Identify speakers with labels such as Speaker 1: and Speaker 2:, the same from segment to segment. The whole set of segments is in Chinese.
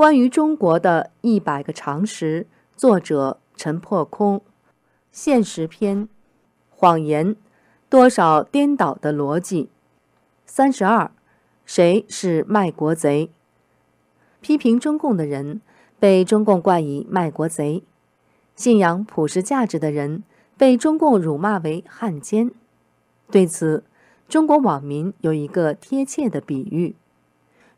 Speaker 1: 关于中国的一百个常识，作者陈破空。现实篇：谎言，多少颠倒的逻辑。三十二，谁是卖国贼？批评中共的人被中共冠以卖国贼，信仰普世价值的人被中共辱骂为汉奸。对此，中国网民有一个贴切的比喻。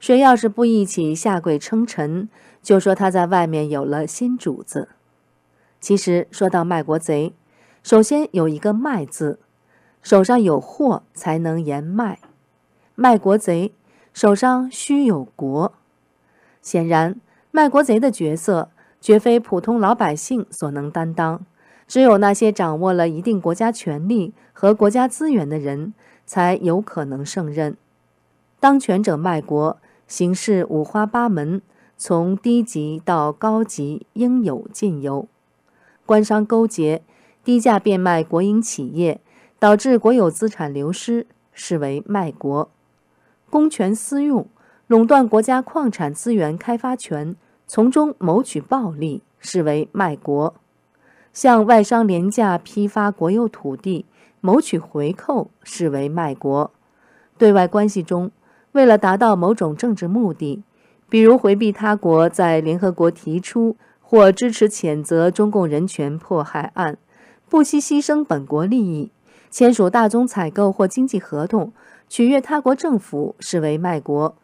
Speaker 1: 谁要是不一起下跪称臣，就说他在外面有了新主子。其实说到卖国贼，首先有一个“卖”字，手上有货才能言卖。卖国贼手上须有国。显然，卖国贼的角色绝非普通老百姓所能担当，只有那些掌握了一定国家权力和国家资源的人才有可能胜任。当权者卖国。形式五花八门，从低级到高级，应有尽有。官商勾结，低价变卖国营企业，导致国有资产流失，视为卖国；公权私用，垄断国家矿产资源开发权，从中谋取暴利，视为卖国；向外商廉价批发国有土地，谋取回扣，视为卖国。对外关系中。为了达到某种政治目的，比如回避他国在联合国提出或支持谴责中共人权迫害案，不惜牺牲本国利益，签署大宗采购或经济合同，取悦他国政府，视为卖国；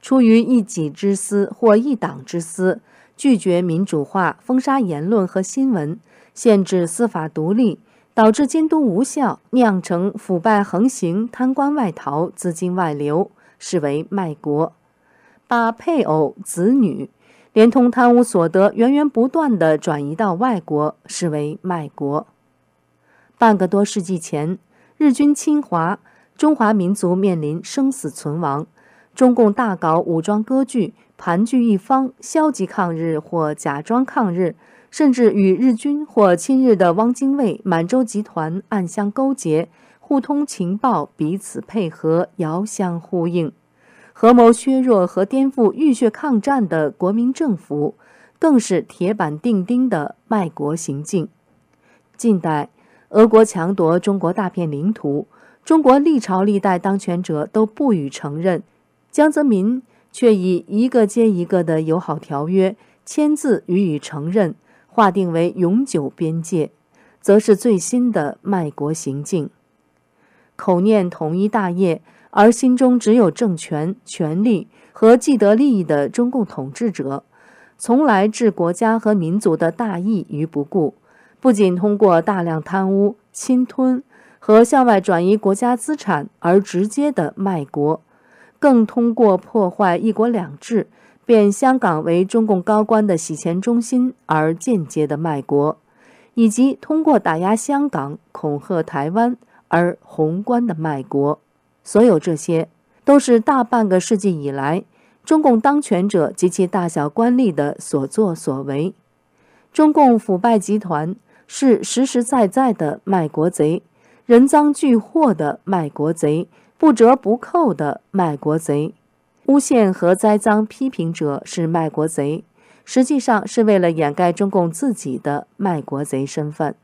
Speaker 1: 出于一己之私或一党之私，拒绝民主化，封杀言论和新闻，限制司法独立，导致监督无效，酿成腐败横行、贪官外逃、资金外流。视为卖国，把配偶、子女连同贪污所得源源不断地转移到外国，视为卖国。半个多世纪前，日军侵华，中华民族面临生死存亡，中共大搞武装割据，盘踞一方，消极抗日或假装抗日，甚至与日军或亲日的汪精卫、满洲集团暗相勾结。互通情报，彼此配合，遥相呼应，合谋削弱和颠覆浴血抗战的国民政府，更是铁板钉钉的卖国行径。近代，俄国强夺中国大片领土，中国历朝历代当权者都不予承认，江泽民却以一个接一个的友好条约签字予以承认，划定为永久边界，则是最新的卖国行径。口念统一大业，而心中只有政权、权力和既得利益的中共统治者，从来置国家和民族的大义于不顾。不仅通过大量贪污、侵吞和向外转移国家资产而直接的卖国，更通过破坏“一国两制”，变香港为中共高官的洗钱中心而间接的卖国，以及通过打压香港、恐吓台湾。而宏观的卖国，所有这些都是大半个世纪以来中共当权者及其大小官吏的所作所为。中共腐败集团是实实在在的卖国贼，人赃俱获的卖国贼，不折不扣的卖国贼。诬陷和栽赃批评者是卖国贼，实际上是为了掩盖中共自己的卖国贼身份。